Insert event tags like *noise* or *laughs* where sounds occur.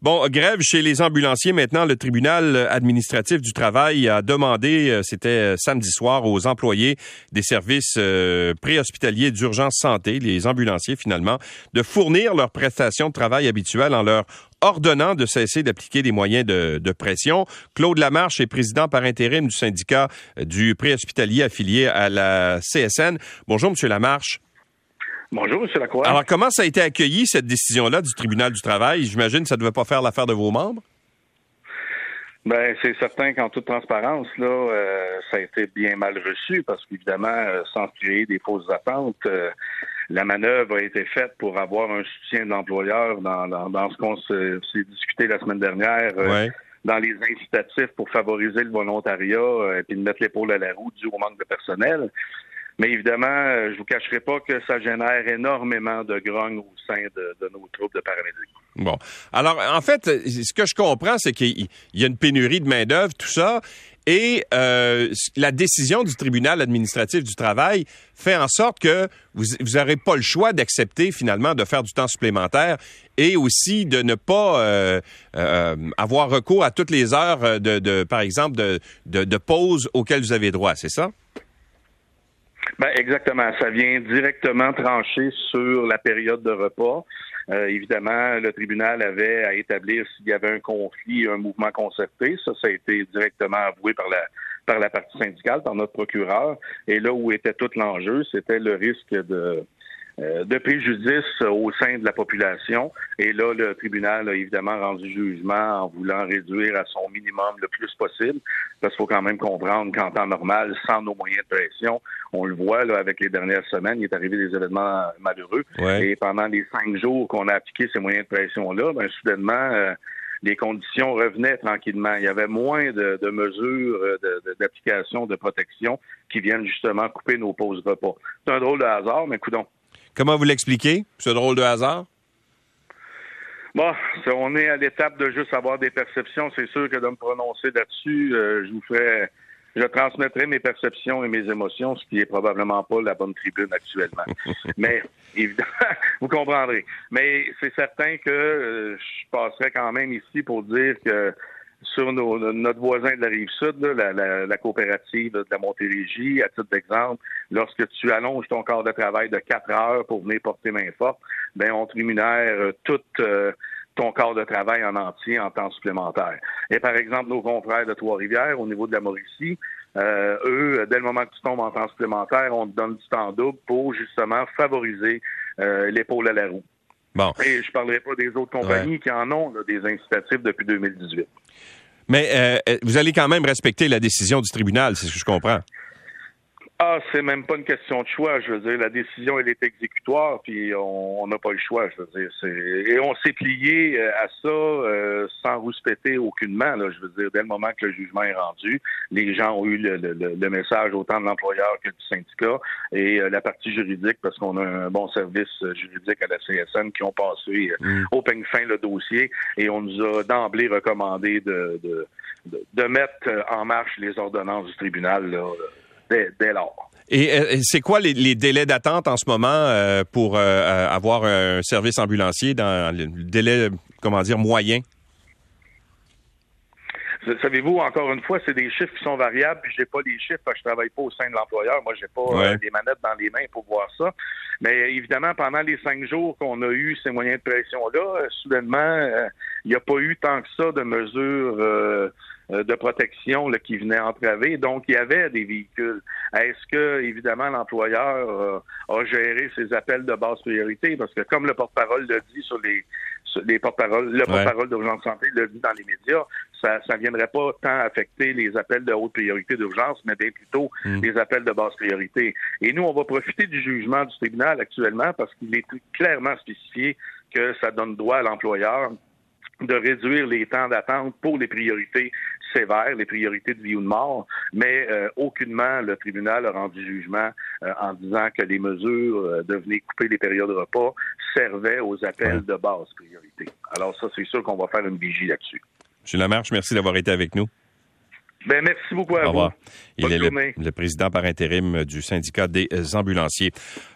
Bon, grève chez les ambulanciers. Maintenant, le tribunal administratif du travail a demandé, euh, c'était euh, samedi soir, aux employés des services euh, préhospitaliers d'urgence santé, les ambulanciers finalement, de fournir leurs prestations de travail habituelles en leur ordonnant de cesser d'appliquer des moyens de, de, pression. Claude Lamarche est président par intérim du syndicat du préhospitalier affilié à la CSN. Bonjour, Monsieur Lamarche. Bonjour, M. Lacroix. Alors, comment ça a été accueilli, cette décision-là du tribunal du travail? J'imagine que ça ne devait pas faire l'affaire de vos membres? Ben, c'est certain qu'en toute transparence, là, euh, ça a été bien mal reçu parce qu'évidemment, euh, sans créer des fausses attentes, euh, la manœuvre a été faite pour avoir un soutien de l'employeur dans, dans, ce qu'on s'est discuté la semaine dernière. Dans les incitatifs pour favoriser le volontariat et puis de mettre l'épaule à la roue dû au manque de personnel. Mais évidemment, euh, je vous cacherai pas que ça génère énormément de grogne au sein de, nos troupes de paramédics. Bon. Alors, en fait, ce que je comprends, c'est qu'il y a une pénurie de main-d'œuvre, tout ça. Et euh, la décision du tribunal administratif du travail fait en sorte que vous n'aurez pas le choix d'accepter finalement de faire du temps supplémentaire et aussi de ne pas euh, avoir recours à toutes les heures de, par exemple, de, de pause auxquelles vous avez droit, c'est ça? Ben, exactement. Ça vient directement trancher sur la période de repas. Euh, évidemment, le tribunal avait à établir s'il y avait un conflit, un mouvement concerté. Ça, ça a été directement avoué par la par la partie syndicale, par notre procureur. Et là où était tout l'enjeu, c'était le risque de de préjudice au sein de la population. Et là, le tribunal a évidemment rendu jugement en voulant réduire à son minimum le plus possible, parce qu'il faut quand même comprendre qu'en temps normal, sans nos moyens de pression, on le voit là, avec les dernières semaines, il est arrivé des événements malheureux. Et pendant les cinq jours qu'on a appliqué ces moyens de pression-là, ben, soudainement, euh, les conditions revenaient tranquillement. Il y avait moins de, mesures euh, d'application, de, de, protection qui viennent justement couper nos pauses repas. C'est un drôle de hasard, mais coudons. Comment vous l'expliquez, ce drôle de hasard? Bon, on est à l'étape de juste avoir des perceptions. C'est sûr que de me prononcer là-dessus, euh, je vous ferai, je transmettrai mes perceptions et mes émotions, ce qui est probablement pas la bonne tribune actuellement. *laughs* Mais évidemment, *laughs* vous comprendrez. Mais c'est certain que euh, je passerai quand même ici pour dire que sur notre voisin de la rive sud, la, coopérative de la Montérégie, à titre d'exemple, lorsque tu allonges ton corps de travail de quatre heures pour venir porter main forte, ben on te rémunère euh, tout euh, ton corps de travail en entier en temps supplémentaire. Et par exemple, nos confrères de Trois-Rivières, au niveau de la Mauricie, euh, eux, dès le moment que tu tombes en temps supplémentaire, on te donne du temps double pour justement favoriser l'épaule à la roue. Bon. Et je parlerai pas des autres compagnies qui en ont des incitatifs depuis 2018. Mais euh, euh, vous allez quand même respecter la décision du tribunal, c'est ce que je comprends. Ah, c'est même pas une question de choix. Je veux dire, la décision, elle est exécutoire, puis on n'a pas le choix. Je veux dire, et on s'est plié euh, à ça euh, sans rouspéter aucunement. Là, je veux dire, dès le moment que le jugement est rendu, les gens ont eu le, message autant de l'employeur que du syndicat et euh, la partie juridique, parce qu'on a un bon service juridique à la CSN qui ont passé mm. au peigne fin le dossier et on nous a d'emblée recommandé de, de, de, mettre en marche les ordonnances du tribunal. Là, dès, lors. Et, c'est quoi les, délais d'attente en ce moment euh, pour euh, avoir un service ambulancier dans le délai, comment dire, moyen? Savez-vous, encore une fois, c'est des chiffres qui sont variables, puis j'ai pas les chiffres, parce que je travaille pas au sein de l'employeur. Moi, j'ai pas euh, des manettes dans les mains pour voir ça. Mais évidemment, pendant les cinq jours qu'on a eu ces moyens de pression-là, soudainement, il n'y a pas eu tant que ça de mesures euh, de protection là, qui venait entraver. Donc, il y avait des véhicules. Est-ce que, évidemment, l'employeur euh, a géré ses appels de basse priorité? Parce que, comme le porte-parole le dit sur les, les porte-parole, le porte-parole d'urgence santé le dit dans les médias, ça ne viendrait pas tant affecter les appels de haute priorité d'urgence, mais bien plutôt mm. les appels de basse priorité. Et nous, on va profiter du jugement du tribunal actuellement parce qu'il est clairement spécifié que ça donne droit à l'employeur de réduire les temps d'attente pour les priorités sévères, les priorités de vie ou de mort, mais euh, aucunement le tribunal a rendu jugement euh, en disant que les mesures euh, de venir couper les périodes de repas servaient aux appels de basse priorité. Alors ça, c'est sûr qu'on va faire une vigie là-dessus. M. Lamarche, merci d'avoir été avec nous. Ben, merci beaucoup à Au revoir. Il est le, président par intérim du syndicat des ambulanciers.